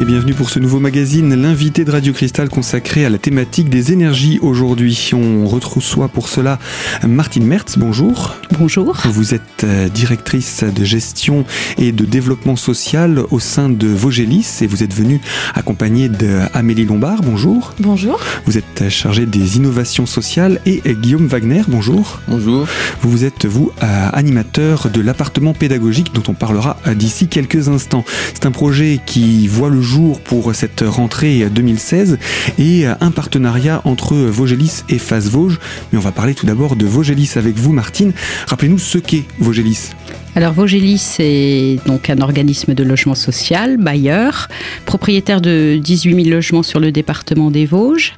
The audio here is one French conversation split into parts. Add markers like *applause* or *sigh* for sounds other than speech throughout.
et bienvenue pour ce nouveau magazine, l'invité de Radio Cristal consacré à la thématique des énergies aujourd'hui. On retroussoit pour cela Martine Mertz, bonjour. Bonjour. Vous êtes euh, directrice de gestion et de développement social au sein de Vogelis et vous êtes venue accompagnée d'Amélie Lombard, bonjour. Bonjour. Vous êtes chargée des innovations sociales et Guillaume Wagner, bonjour. Bonjour. Vous êtes, vous, euh, animateur de l'appartement pédagogique dont on parlera euh, d'ici quelques instants. C'est un projet qui voit le pour cette rentrée 2016 et un partenariat entre Vogelis et Face Vosges. Mais on va parler tout d'abord de Vogelis avec vous, Martine. Rappelez-nous ce qu'est Vogelis. Alors Vogelis est donc un organisme de logement social, bailleur, propriétaire de 18 000 logements sur le département des Vosges.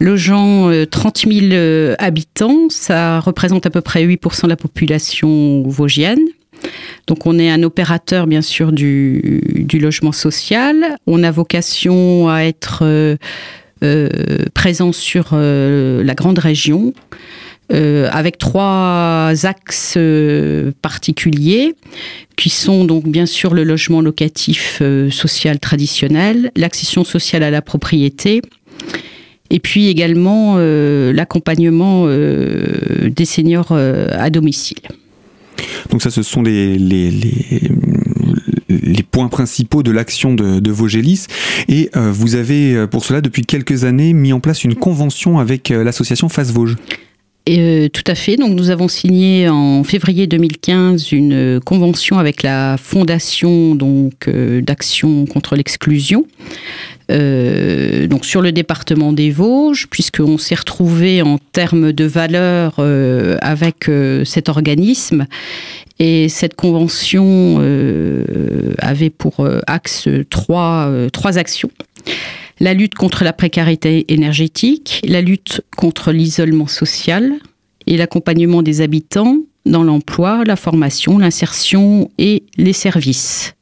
Logeant 30 000 habitants, ça représente à peu près 8% de la population vosgienne. Donc on est un opérateur bien sûr du, logement social. On a vocation à être euh, euh, présent sur euh, la grande région. avec trois axes particuliers qui sont donc bien sûr le logement locatif social traditionnel, l'accession sociale à la propriété et puis également l'accompagnement des seniors à domicile. Donc ça, ce sont les, points principaux de l'action de, de. Et euh, vous avez, euh, pour cela, depuis quelques années, mis en place une convention avec euh, l'association Face Vosges. Et, tout à fait. Donc, nous avons signé en février 2015 une convention avec la Fondation donc d'action contre l'exclusion. Euh, donc sur le département des Vosges, puisqu'on s'est retrouvé en termes de valeur euh, avec euh, cet organisme. Et cette convention avait pour axe trois, trois actions la lutte contre la précarité énergétique, la lutte contre l'isolement social et l'accompagnement des habitants dans l'emploi, la formation, l'insertion et les services.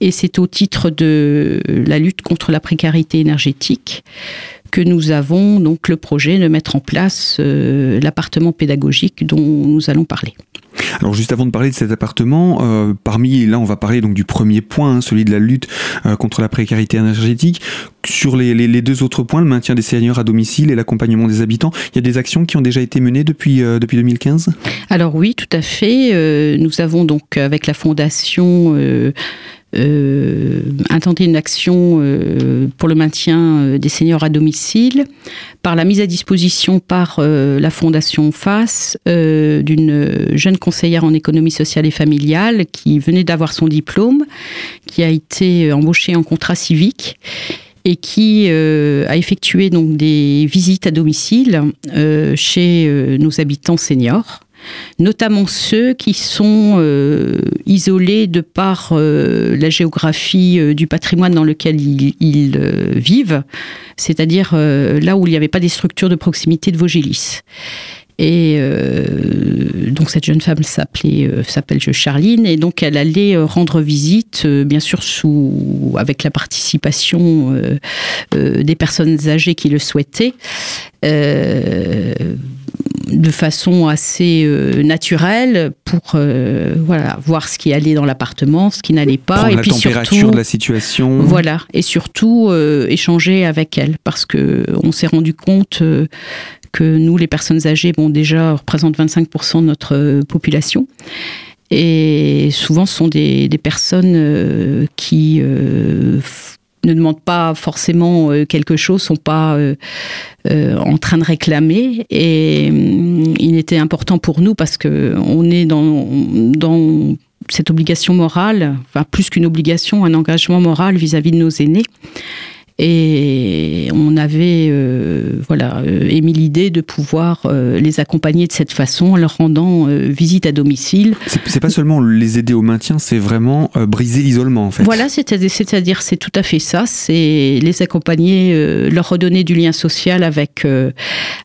Et c'est au titre de la lutte contre la précarité énergétique que nous avons donc le projet de mettre en place euh, l'appartement pédagogique dont nous allons parler. Alors juste avant de parler de cet appartement, euh, parmi là on va parler donc du premier point, hein, celui de la lutte euh, contre la précarité énergétique. Sur les, deux autres points, le maintien des seigneurs à domicile et l'accompagnement des habitants, il y a des actions qui ont déjà été menées depuis depuis 2015. Alors oui, tout à fait. nous avons donc avec la fondation euh, intenter une action euh, pour le maintien euh, des seniors à domicile par la mise à disposition par la Fondation FAS d'une jeune conseillère en économie sociale et familiale qui venait d'avoir son diplôme, qui a été embauchée en contrat civique et qui a effectué donc des visites à domicile chez nos habitants seniors notamment ceux qui sont euh, isolés de par euh, la géographie euh, du patrimoine dans lequel ils, vivent, c'est-à-dire là où il n'y avait pas des structures de proximité de Vogelis. Et donc cette jeune femme s'appelait s'appelle Charline et donc elle allait rendre visite bien sûr sous avec la participation des personnes âgées qui le souhaitaient de façon assez euh, naturelle pour euh, voilà voir ce qui allait dans l'appartement, ce qui n'allait pas, et la puis température surtout, de la situation. Voilà, et surtout euh, échanger avec elle parce que on s'est rendu compte que nous, les personnes âgées, bon déjà représentent 25% de notre population. Et souvent, ce sont des, des personnes qui ne demandent pas forcément euh, quelque chose, sont pas euh, euh, en train de réclamer. Et il était important pour nous parce que on est dans, cette obligation morale, enfin plus qu'une obligation, un engagement moral vis-à-vis -vis de nos aînés. Et on avait euh, voilà, euh, émis l'idée de pouvoir euh, les accompagner de cette façon en leur rendant visite à domicile. C'est pas seulement les aider au maintien, c'est vraiment briser l'isolement en fait. Voilà, c'est-à-dire c'est tout à fait ça, c'est les accompagner, leur redonner du lien social avec,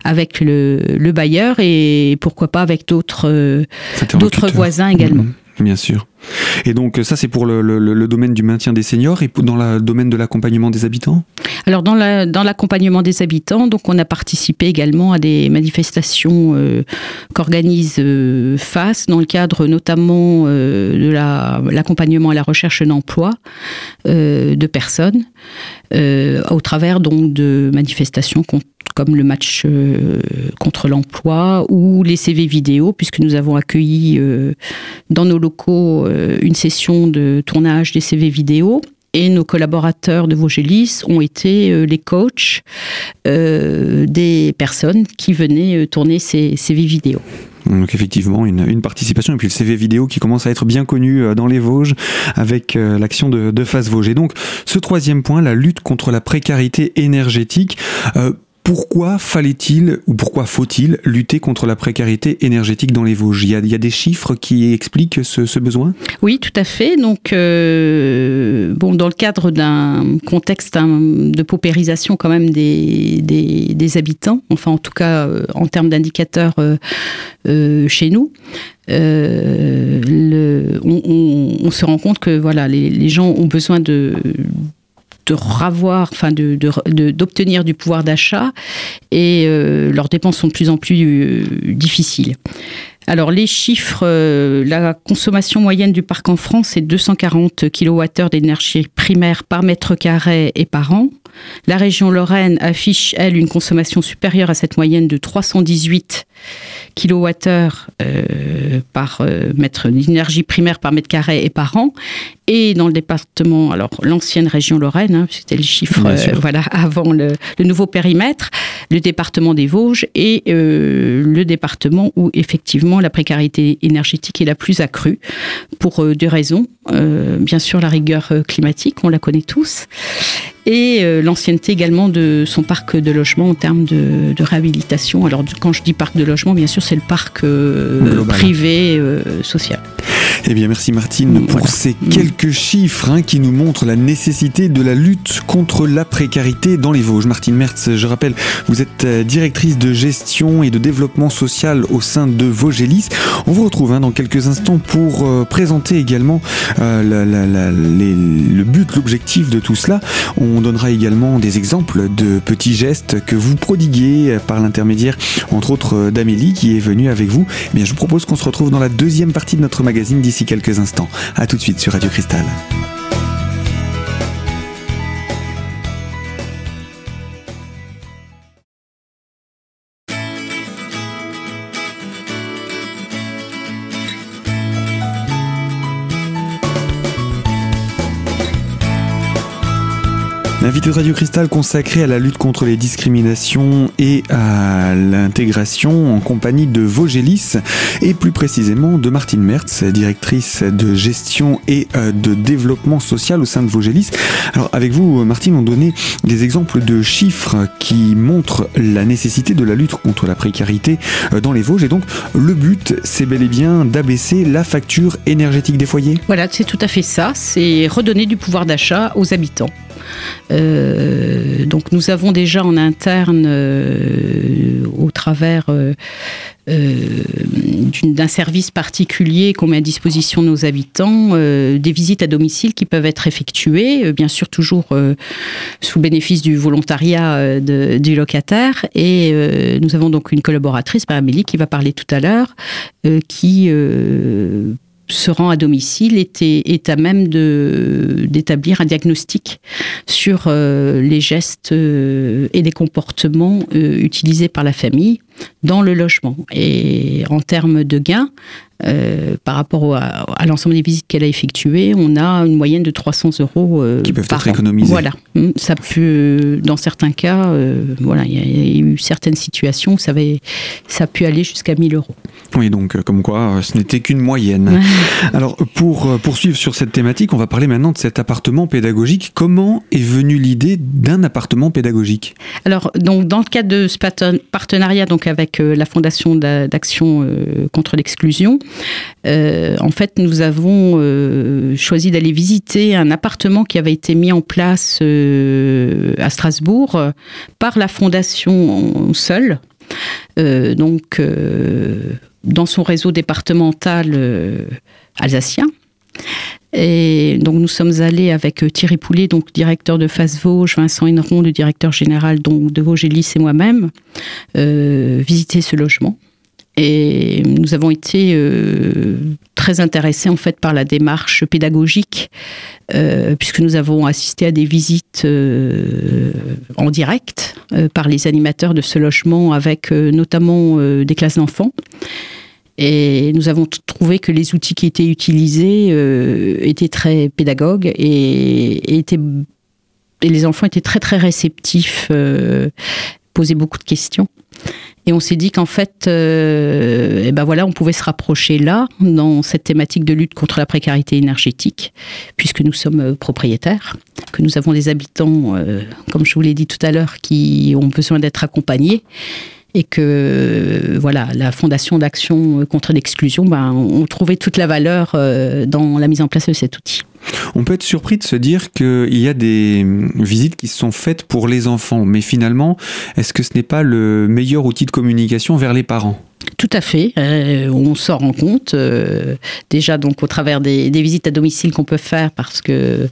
avec le, le bailleur et pourquoi pas avec d'autres d'autres voisins également. Mmh, bien sûr. Et donc ça c'est pour le, domaine du maintien des seniors et dans le domaine de l'accompagnement des habitants? Alors dans l'accompagnement des habitants, donc on a participé également à des manifestations euh, qu'organise euh, FAS dans le cadre notamment euh, de l'accompagnement à la recherche d'emploi de personnes au travers donc de manifestations comme le match contre l'emploi ou les CV vidéo puisque nous avons accueilli dans nos locaux une session de tournage des CV vidéo et nos collaborateurs de Vogélis ont été euh, les coachs euh, des personnes qui venaient tourner ces CV vidéo. Donc effectivement, une, participation et puis le CV vidéo qui commence à être bien connu dans les Vosges avec l'action de, Face Vosges. Donc ce troisième point, la lutte contre la précarité énergétique pourquoi fallait-il ou pourquoi faut-il lutter contre la précarité énergétique dans les Vosges? Il y, a, des chiffres qui expliquent ce, besoin? Oui, tout à fait. Donc, euh, dans le cadre d'un contexte hein, de paupérisation quand même des, habitants, enfin en tout cas euh, en termes d'indicateurs euh, chez nous, on, se rend compte que voilà, les gens ont besoin de de ravoir, enfin de, d'obtenir du pouvoir d'achat et euh, leurs dépenses sont de plus en plus euh, difficiles. Alors les chiffres, euh, la consommation moyenne du parc en France est 240 kWh d'énergie primaire par mètre carré et par an. La région Lorraine affiche, elle, une consommation supérieure à cette moyenne de 318 kWh par mètre d'énergie primaire par mètre carré et par an et dans le département, alors l'ancienne région Lorraine, hein, c'était le chiffre euh, voilà, *laughs* avant le, nouveau périmètre, le département des Vosges et euh, le département où effectivement la précarité énergétique est la plus accrue pour euh, deux raisons. bien sûr la rigueur climatique, on la connaît tous, et l'ancienneté également de son parc de logement en termes de, réhabilitation. Alors quand je dis parc de logement, bien sûr c'est le parc privé social. Eh bien, merci Martine pour ces quelques chiffres hein, qui nous montrent la nécessité de la lutte contre la précarité dans les Vosges. Martine Mertz, je rappelle, vous êtes euh, directrice de gestion et de développement social au sein de Vogélis. On vous retrouve hein, dans quelques instants pour euh, présenter également euh, le but, l'objectif de tout cela. On donnera également des exemples de petits gestes que vous prodiguez par l'intermédiaire, entre autres, d'Amélie qui est venue avec vous. Eh bien, je vous propose qu'on se retrouve dans la deuxième partie de notre magazine d'ici quelques instants. A tout de suite sur Radio Cristal. Invité de Radio Cristal consacré à la lutte contre les discriminations et à l'intégration en compagnie de Vogélis et plus précisément de Martine Mertz, directrice de gestion et euh, de développement social au sein de Vogélis. Alors avec vous Martine, on donnait des exemples de chiffres qui montrent la nécessité de la lutte contre la précarité euh, dans les Vosges et donc le but c'est bel et bien d'abaisser la facture énergétique des foyers. Voilà, c'est tout à fait ça, c'est redonner du pouvoir d'achat aux habitants. Euh, donc nous avons déjà en interne, euh, au travers euh, d'un service particulier qu'on met à disposition de nos habitants, des visites à domicile qui peuvent être effectuées, bien sûr toujours sous bénéfice du volontariat du locataire. Et nous avons donc une collaboratrice, Amélie, qui va parler tout à l'heure, qui se rend à domicile est, est à même d'établir un diagnostic sur euh, les gestes euh, et les comportements euh, utilisés par la famille dans le logement. Et en termes de gains, par rapport à, l'ensemble des visites qu'elle a effectuées, on a une moyenne de 300 euros qui peuvent par être économisés. Voilà, hum, ça peut, dans certains cas, voilà, il y, a eu certaines situations où ça, avait, ça a pu aller jusqu'à 1000 euros. Oui, donc euh, comme quoi euh, ce n'était qu'une moyenne. *laughs* Alors pour euh, poursuivre sur cette thématique, on va parler maintenant de cet appartement pédagogique. Comment est venue l'idée d'un appartement pédagogique? Alors donc dans le cadre de ce partenariat donc avec la Fondation d'action contre l'exclusion, en fait nous avons choisi d'aller visiter un appartement qui avait été mis en place à Strasbourg par la Fondation seule. donc dans son réseau départemental euh, alsacien. Et donc nous sommes allés avec Thierry Poulet, donc directeur de Face Vosges, Vincent Henneron, le directeur général donc, de Vosges et moi-même, visiter ce logement. Et nous avons été euh, très intéressés en fait par la démarche pédagogique, euh, puisque nous avons assisté à des visites euh, en direct par les animateurs de ce logement, avec notamment des classes d'enfants. Et nous avons trouvé que les outils qui étaient utilisés étaient très pédagogues et, les enfants étaient très très réceptifs, posaient beaucoup de questions. Et on s'est dit qu'en fait, euh, eh ben voilà, on pouvait se rapprocher là, dans cette thématique de lutte contre la précarité énergétique, puisque nous sommes euh, propriétaires, que nous avons des habitants, euh, comme je vous l'ai dit tout à l'heure, qui ont besoin d'être accompagnés et que voilà, la Fondation d'action contre l'exclusion, ben, on trouvait toute la valeur dans la mise en place de cet outil. On peut être surpris de se dire qu'il y a des visites qui sont faites pour les enfants, mais finalement, est-ce que ce n'est pas le meilleur outil de communication vers les parents? Tout à fait. Euh, on s'en rend compte euh, déjà donc au travers des, visites à domicile qu'on peut faire parce que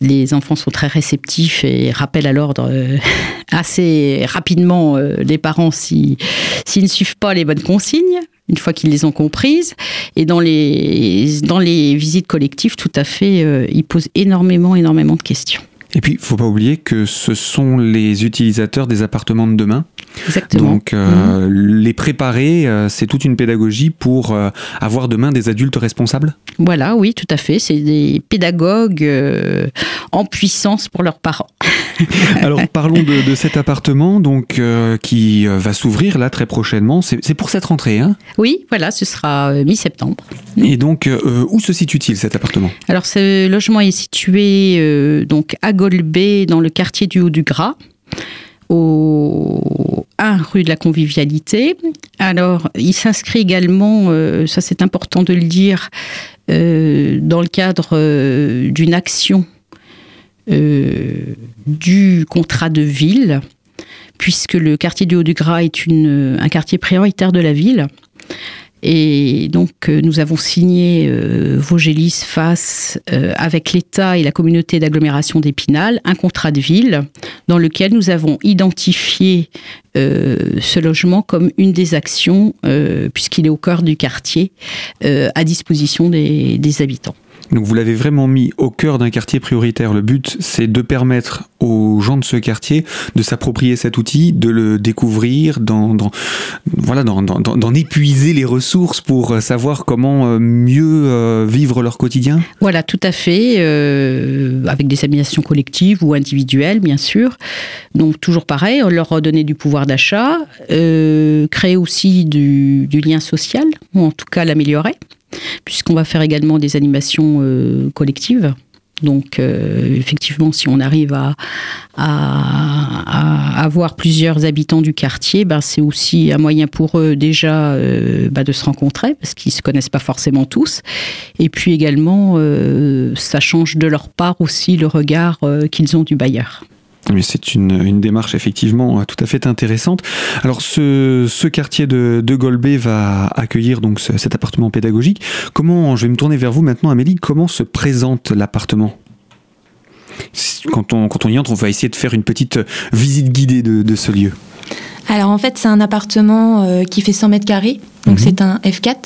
les enfants sont très réceptifs et rappellent à l'ordre euh, *laughs* assez rapidement les parents s'ils ne suivent pas les bonnes consignes une fois qu'ils les ont comprises. Et dans les, dans les visites collectives, tout à fait, euh, ils posent énormément, énormément de questions. Et puis, il ne faut pas oublier que ce sont les utilisateurs des appartements de demain. Exactement. Donc, euh, mmh. les préparer, euh, c'est toute une pédagogie pour avoir demain des adultes responsables? Voilà, oui, tout à fait. C'est des pédagogues en puissance pour leurs parents. *laughs* Alors parlons de, cet appartement donc euh, qui euh, va s'ouvrir là très prochainement. C'est pour cette rentrée, hein? Oui, voilà, ce sera euh, mi-septembre. Et donc où se situe-t-il cet appartement? Alors ce logement est situé donc à Golbet dans le quartier du Haut du Gras. Au 1 rue de la Convivialité. Alors, il s'inscrit également, ça c'est important de le dire, dans le cadre d'une action euh, du contrat de ville, puisque le quartier du Haut-du-Gras est un quartier prioritaire de la ville. Et donc, euh, nous avons signé euh, Vosgelis face euh, avec l'État et la communauté d'agglomération d'Épinal un contrat de ville dans lequel nous avons identifié ce logement comme une des actions, puisqu'il est au cœur du quartier, à disposition des habitants. Donc vous l'avez vraiment mis au cœur d'un quartier prioritaire. Le but, c'est de permettre aux gens de ce quartier de s'approprier cet outil, de le découvrir, d'en, épuiser les ressources pour euh, savoir comment euh, mieux euh, vivre leur quotidien. Voilà, tout à fait, avec des animations collectives ou individuelles, bien sûr. Donc toujours pareil, leur redonner du pouvoir d'achat, créer aussi du lien social, ou en tout cas l'améliorer puisqu'on va faire également des animations euh, collectives. Donc, euh, effectivement, si on arrive à, avoir plusieurs habitants du quartier, ben, c'est aussi un moyen pour eux déjà euh, ben, de se rencontrer, parce qu'ils ne se connaissent pas forcément tous. Et puis également, ça change de leur part aussi le regard qu'ils ont du bailleur. Mais c'est une, démarche effectivement tout à fait intéressante. Alors ce, quartier de, de Golbet va accueillir donc cet appartement pédagogique. Comment, je vais me tourner vers vous maintenant Amélie, comment se présente l'appartement? Quand on, quand on y entre, on va essayer de faire une petite visite guidée de, ce lieu. Alors en fait, c'est un appartement euh, qui fait 100 mètres carrés, donc mhm. c'est un F4.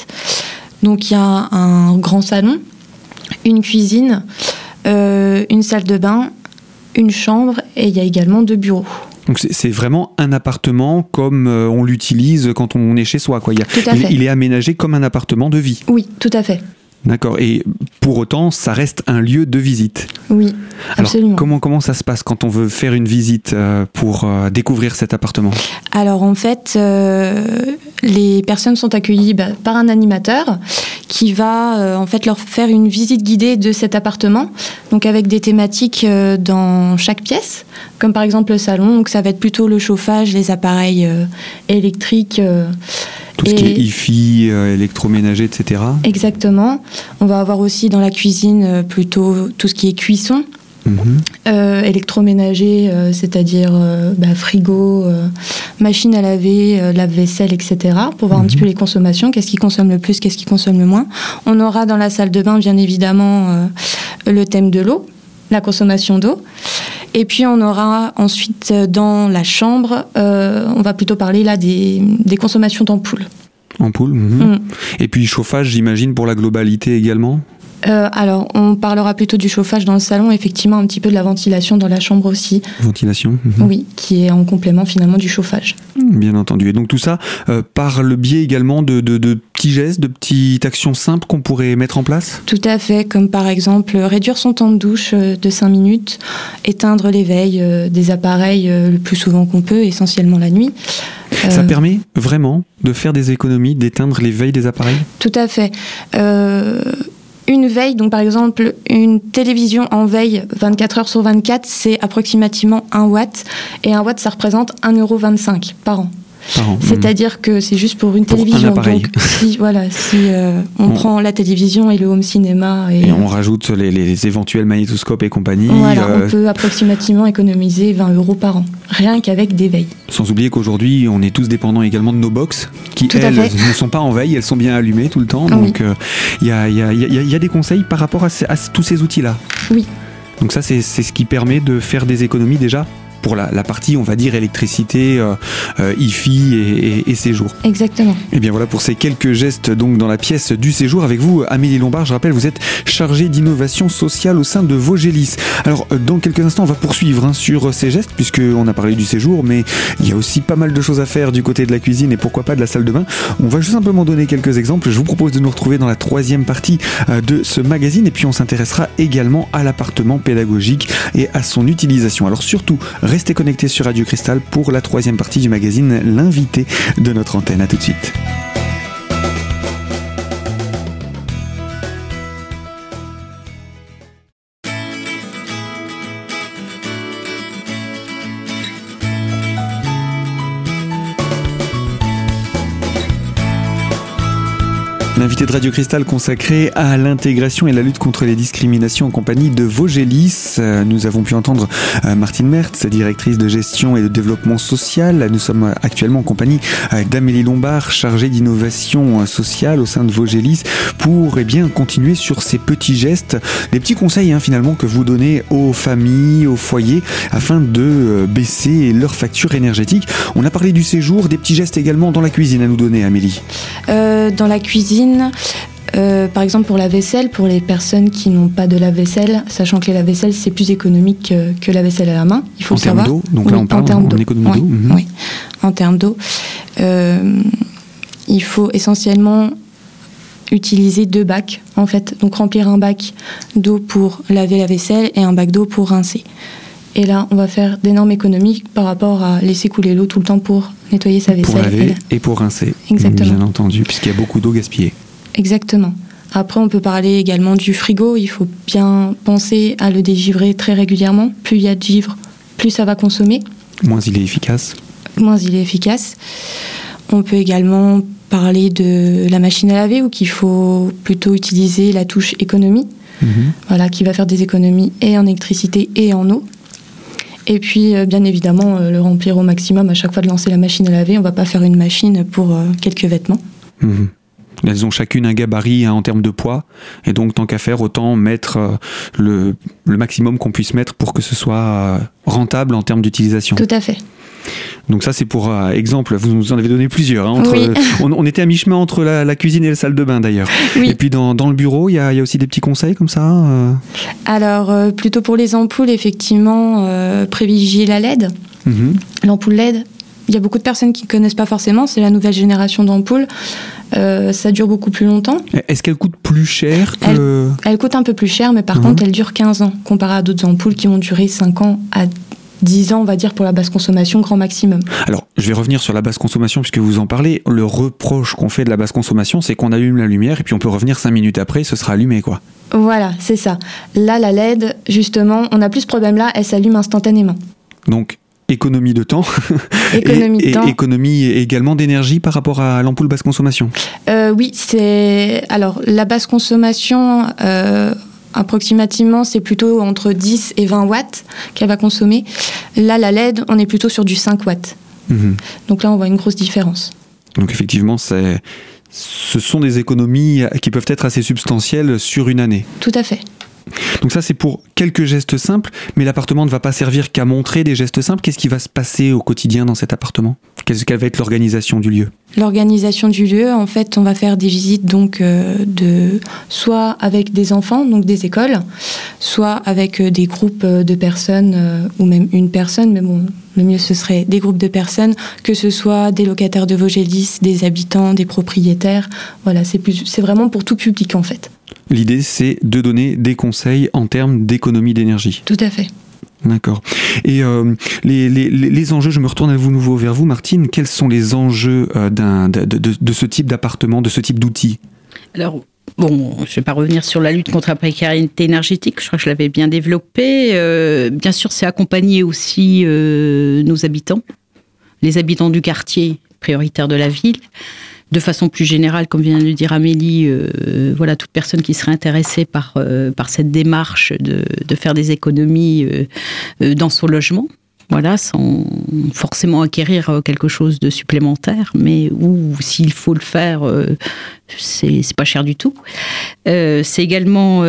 Donc il y a un grand salon, une cuisine, euh, une salle de bain, une chambre et il y a également deux bureaux. Donc c'est vraiment un appartement comme euh, on l'utilise quand on est chez soi. Quoi. Il, il est aménagé comme un appartement de vie. Oui, tout à fait. D'accord. Et pour autant, ça reste un lieu de visite. Oui, absolument. comment, comment ça se passe quand on veut faire une visite euh, pour euh, découvrir cet appartement? Alors en fait, les personnes sont accueillies bah, par un animateur qui va euh, en fait leur faire une visite guidée de cet appartement, donc avec des thématiques euh, dans chaque pièce, comme par exemple le salon, donc ça va être plutôt le chauffage, les appareils euh, électriques. Tout ce qui est IFI, électroménager, etc. Exactement. On va avoir aussi dans la cuisine plutôt tout ce qui est cuisson, mhm. électroménager, c'est-à-dire bah, frigo, machine à laver, lave-vaisselle, etc., pour voir un petit mhm. peu les consommations, qu'est-ce qui consomme le plus, qu'est-ce qui consomme le moins. On aura dans la salle de bain, bien évidemment, le thème de l'eau, la consommation d'eau. Et puis on aura ensuite dans la chambre, on va plutôt parler là des, des consommations d'ampoules. Ampoules. Mhm. Mm. Et puis chauffage, j'imagine, pour la globalité également? Euh, alors, on parlera plutôt du chauffage dans le salon, effectivement, un petit peu de la ventilation dans la chambre aussi. Ventilation mhm. Oui, qui est en complément finalement du chauffage. Bien entendu. Et donc tout ça euh, par le biais également de, petits gestes, de petites actions simples qu'on pourrait mettre en place Tout à fait, comme par exemple réduire son temps de douche euh, de 5 minutes, éteindre l'éveil des appareils le plus souvent qu'on peut, essentiellement la nuit. Ça euh, permet vraiment de faire des économies, d'éteindre les veilles des appareils Tout à fait. Euh, une veille, donc par exemple une télévision en veille 24 heures sur 24, c'est approximativement 1 watt. Et 1 watt, ça représente 1,25€ par an. C'est-à-dire que c'est juste pour une télévision. Donc, *laughs* si, voilà, si euh, on, prend la télévision et le home cinéma. Et, on rajoute les, éventuels magnétoscopes et compagnie. Voilà, on euh, peut approximativement économiser 20 euros par an, rien qu'avec des veilles. Sans oublier qu'aujourd'hui, on est tous dépendants également de nos box, qui elles ne sont pas en veille, elles sont bien allumées tout le temps. donc euh, il y, a, des conseils par rapport à, à tous ces outils-là. Oui. Donc ça, c'est ce qui permet de faire des économies déjà pour la, partie, on va dire, électricité, euh, euh IFI et, et, séjour. Exactement. Et eh bien voilà pour ces quelques gestes donc dans la pièce du séjour avec vous, Amélie Lombard. Je rappelle, vous êtes chargée d'innovation sociale au sein de Vogélis. Alors, euh, dans quelques instants, on va poursuivre hein, sur ces gestes, puisqu'on a parlé du séjour, mais il y a aussi pas mal de choses à faire du côté de la cuisine et pourquoi pas de la salle de bain. On va juste simplement donner quelques exemples. Je vous propose de nous retrouver dans la troisième partie euh, de ce magazine et puis on s'intéressera également à l'appartement pédagogique et à son utilisation. Alors surtout, Restez connectés sur Radio Cristal pour la troisième partie du magazine L'invité de notre antenne. A tout de suite. L'invité de Radio Cristal consacré à l'intégration et la lutte contre les discriminations en compagnie de Vogélis. Euh, nous avons pu entendre euh, Martine Mertz, directrice de gestion et de développement social. Nous sommes actuellement en compagnie euh, d'Amélie Lombard, chargée d'innovation sociale au sein de Vogélis, pour eh bien, continuer sur ces petits gestes, des petits conseils hein, finalement que vous donnez aux familles, aux foyers, afin de baisser leur facture énergétique. On a parlé du séjour, des petits gestes également dans la cuisine à nous donner, Amélie. dans la cuisine, euh, par exemple pour la vaisselle, pour les personnes qui n'ont pas de lave-vaisselle, sachant que la vaisselle c'est plus économique que, la vaisselle à la main, il faut en le savoir. d'eau, donc là on parle en, économie d'eau. Mhm. Oui, en termes d'eau. Euh, il faut essentiellement utiliser deux bacs en fait, donc remplir un bac d'eau pour laver la vaisselle et un bac d'eau pour rincer. Et là, on va faire d'énormes économies par rapport à laisser couler l'eau tout le temps pour nettoyer sa vaisselle. Pour laver et pour rincer. Exactement. Bien entendu, puisqu'il y a beaucoup d'eau gaspillée. Exactement. Après, on peut parler également du frigo. Il faut bien penser à le dégivrer très régulièrement. Plus il y a de givre, plus ça va consommer. Moins il est efficace. Moins il est efficace. On peut également parler de la machine à laver, où qu'il faut plutôt utiliser la touche économie. Mhm. Voilà, qui va faire des économies et en électricité et en eau. Et puis, euh, bien évidemment, euh, le remplir au maximum à chaque fois de lancer la machine à laver. On ne va pas faire une machine pour euh, quelques vêtements. Mhm. Elles ont chacune un gabarit hein, en termes de poids, et donc tant qu'à faire, autant mettre le, maximum qu'on puisse mettre pour que ce soit rentable en termes d'utilisation. Tout à fait. Donc ça c'est pour exemple, vous nous en avez donné plusieurs. Hein, on, était à mi-chemin entre la, cuisine et la salle de bain d'ailleurs. Et puis dans, le bureau, il y, a, aussi des petits conseils comme ça euh Alors euh, plutôt pour les ampoules, effectivement, euh, privilégier la LED. Mhm. L'ampoule LED, il y a beaucoup de personnes qui ne connaissent pas forcément, c'est la nouvelle génération d'ampoules. ça dure beaucoup plus longtemps. Est-ce qu'elle coûte plus cher que... Elle, coûte un peu plus cher, mais par mhm. contre, elle dure 15 ans, comparé à d'autres ampoules qui vont durer 5 ans à 10 ans, on va dire, pour la basse consommation, grand maximum. Alors, je vais revenir sur la basse consommation, puisque vous en parlez. Le reproche qu'on fait de la basse consommation, c'est qu'on allume la lumière et puis on peut revenir 5 minutes après, ce sera allumé, quoi. Voilà, c'est ça. Là, la LED, justement, on a plus ce problème-là, elle s'allume instantanément. Donc, économie de temps. *laughs* Économie et, de temps. économie également d'énergie par rapport à l'ampoule basse consommation. Euh, oui, c'est alors la basse consommation. Euh, approximativement, c'est plutôt entre 10 et 20 watts qu'elle va consommer. Là, la LED, on est plutôt sur du 5 watts. Mhm. Donc là, on voit une grosse différence. Donc effectivement, c'est, ce sont des économies qui peuvent être assez substantielles sur une année. Tout à fait. Donc ça c'est pour quelques gestes simples, mais l'appartement ne va pas servir qu'à montrer des gestes simples. Qu'est-ce qui va se passer au quotidien dans cet appartement? Quelle va être l'organisation du lieu? L'organisation du lieu, en fait, on va faire des visites donc euh, de soit avec des enfants, donc des écoles, soit avec euh, des groupes euh, de personnes ou même une personne, mais bon, le mieux ce serait des groupes de personnes, que ce soit des locataires de Vogélis, des habitants, des propriétaires. Voilà, c'est c'est vraiment pour tout public en fait. L'idée, c'est de donner des conseils en termes d'économie d'énergie. Tout à fait. D'accord. Et euh, les, enjeux, je me retourne à vous nouveau vers vous, Martine. Quels sont les enjeux euh, de, ce type d'appartement, de ce type d'outil? Alors, Bon, je ne vais pas revenir sur la lutte contre la précarité énergétique, je crois que je l'avais bien développé. Euh, bien sûr, c'est accompagner aussi nos habitants, les habitants du quartier prioritaire de la ville de façon plus générale, comme vient de le dire Amélie, euh, voilà, toute personne qui serait intéressée par, euh, par cette démarche de, faire des économies euh, dans son logement, voilà, sans forcément acquérir quelque chose de supplémentaire, mais ou s'il faut le faire, c'est pas cher du tout. c'est également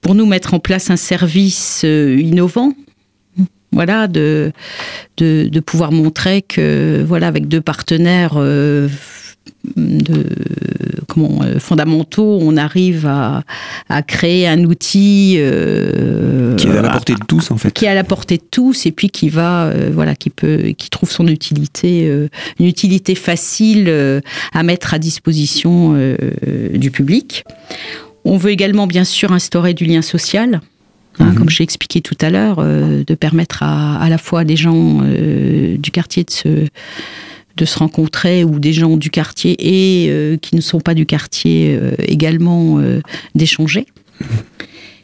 pour nous mettre en place un service innovant voilà de, de, pouvoir montrer que voilà avec deux partenaires de comment euh, fondamentaux, on arrive à, créer un outil euh, qui est à la portée de tous en fait, qui est à la portée de tous et puis qui va euh, voilà qui peut qui trouve son utilité une utilité facile à mettre à disposition du public. On veut également bien sûr instaurer du lien social. Hein, mhm. comme j'ai expliqué tout à l'heure, de permettre à, à la fois des gens du quartier de se de se rencontrer ou des gens du quartier et euh, qui ne sont pas du quartier euh, également euh, d'échanger.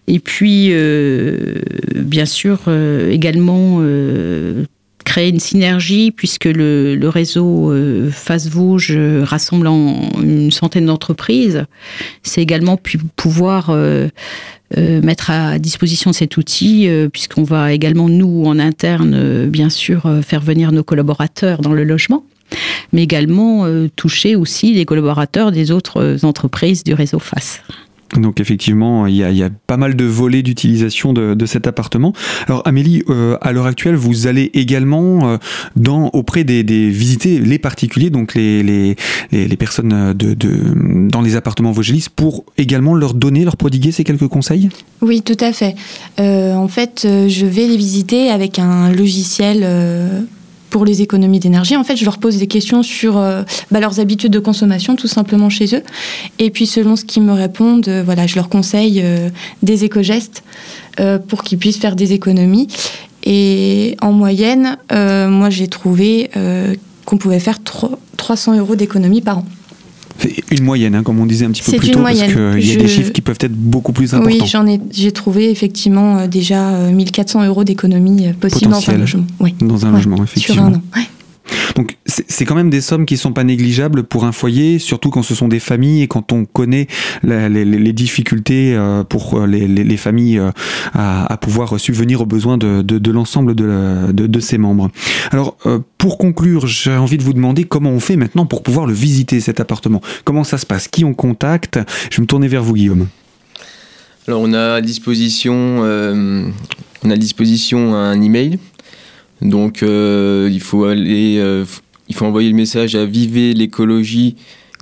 Et puis, bien sûr, également créer une synergie puisque le, réseau Face Vosges rassemblant une centaine d'entreprises, c'est également pouvoir mettre à disposition cet outil puisqu'on va également nous en interne bien sûr faire venir nos collaborateurs dans le logement mais également euh, toucher aussi les collaborateurs des autres euh, entreprises du réseau FAS. Donc effectivement, il y, a, pas mal de volets d'utilisation de, cet appartement. Alors Amélie, euh, à l'heure actuelle, vous allez également dans, auprès des, visiter les particuliers, donc les, les, personnes de, dans les appartements Vogélis, pour également leur donner, leur prodiguer ces quelques conseils? Oui, tout à fait. en fait, je vais les visiter avec un logiciel pour les économies d'énergie. En fait, je leur pose des questions sur euh, bah, leurs habitudes de consommation, tout simplement chez eux. Et puis, selon ce qu'ils me répondent, euh, voilà, je leur conseille euh, des éco-gestes pour qu'ils puissent faire des économies. Et en moyenne, moi, j'ai trouvé qu'on pouvait faire 300 euros d'économies par an. Une moyenne, hein, comme on disait un petit peu plus tôt, parce qu'il y a des chiffres qui peuvent être beaucoup plus importants. Oui, j'en ai, j'ai trouvé effectivement euh, déjà 1400 euh, euros d'économie euh, possible dans un logement. Oui. Dans un logement, effectivement. Sur un an. Donc c'est quand même des sommes qui sont pas négligeables pour un foyer, surtout quand ce sont des familles et quand on connaît les, difficultés euh, pour euh, les, familles euh, à, pouvoir subvenir aux besoins de, l'ensemble de, ses membres. Alors pour conclure, j'ai envie de vous demander comment on fait maintenant pour pouvoir le visiter cet appartement. Comment ça se passe? Qui on contacte? Je vais me tourner vers vous, Guillaume. Alors on a à disposition, on a à disposition un email donc euh, il faut aller, euh, il faut envoyer le message à vivez l'écologie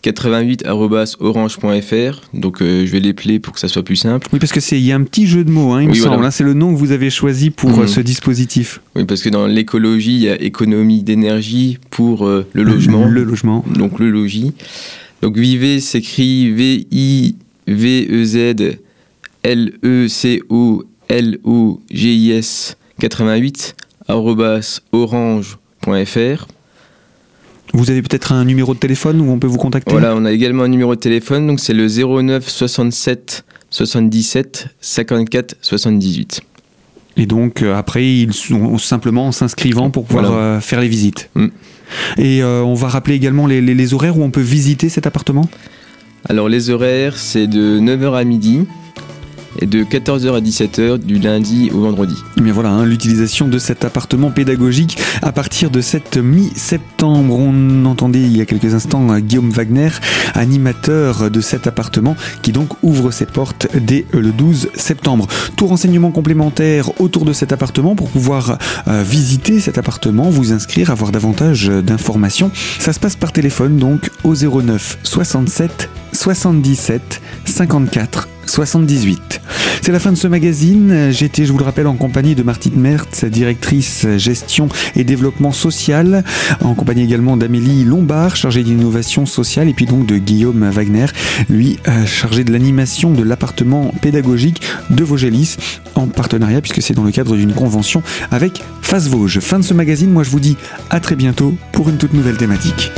88@orange.fr. Donc euh, je vais l'épeler pour que ça soit plus simple. Oui, parce que c'est il y a un petit jeu de mots, hein, il me semble. Hein. c'est le nom que vous avez choisi pour mhm. ce dispositif. Oui, parce que dans l'écologie, il y a économie d'énergie pour le logement. Le logement. Donc le logis. Donc vivez s'écrit V I V E Z L E C O L O G I S 88 orange.fr. Vous avez peut-être un numéro de téléphone où on peut vous contacter Voilà, on a également un numéro de téléphone, donc c'est le 09 67 77 54 78. Et donc euh, après, ils sont simplement en s'inscrivant pour pouvoir euh, faire les visites. Mm. Et euh, on va rappeler également les, les, horaires où on peut visiter cet appartement? Alors les horaires, c'est de 9h à midi et de 14h à 17h du lundi au vendredi. Mais voilà, hein, l'utilisation de cet appartement pédagogique à partir de cette mi-septembre. On entendait il y a quelques instants euh, Guillaume Wagner, animateur de cet appartement, qui donc ouvre ses portes dès le 12 septembre. Tout renseignement complémentaire autour de cet appartement pour pouvoir euh, visiter cet appartement, vous inscrire, avoir davantage d'informations. Ça se passe par téléphone donc au 09 67 77 54 78. C'est la fin de ce magazine. J'étais, je vous le rappelle, en compagnie de Martine Mertz, directrice gestion et développement social, en compagnie également d'Amélie Lombard, chargée d'innovation sociale, et puis donc de Guillaume Wagner, lui euh, chargé de l'animation de l'appartement pédagogique de Vaugelis, en partenariat, puisque c'est dans le cadre d'une convention avec Face Vosges. Fin de ce magazine, moi je vous dis à très bientôt pour une toute nouvelle thématique.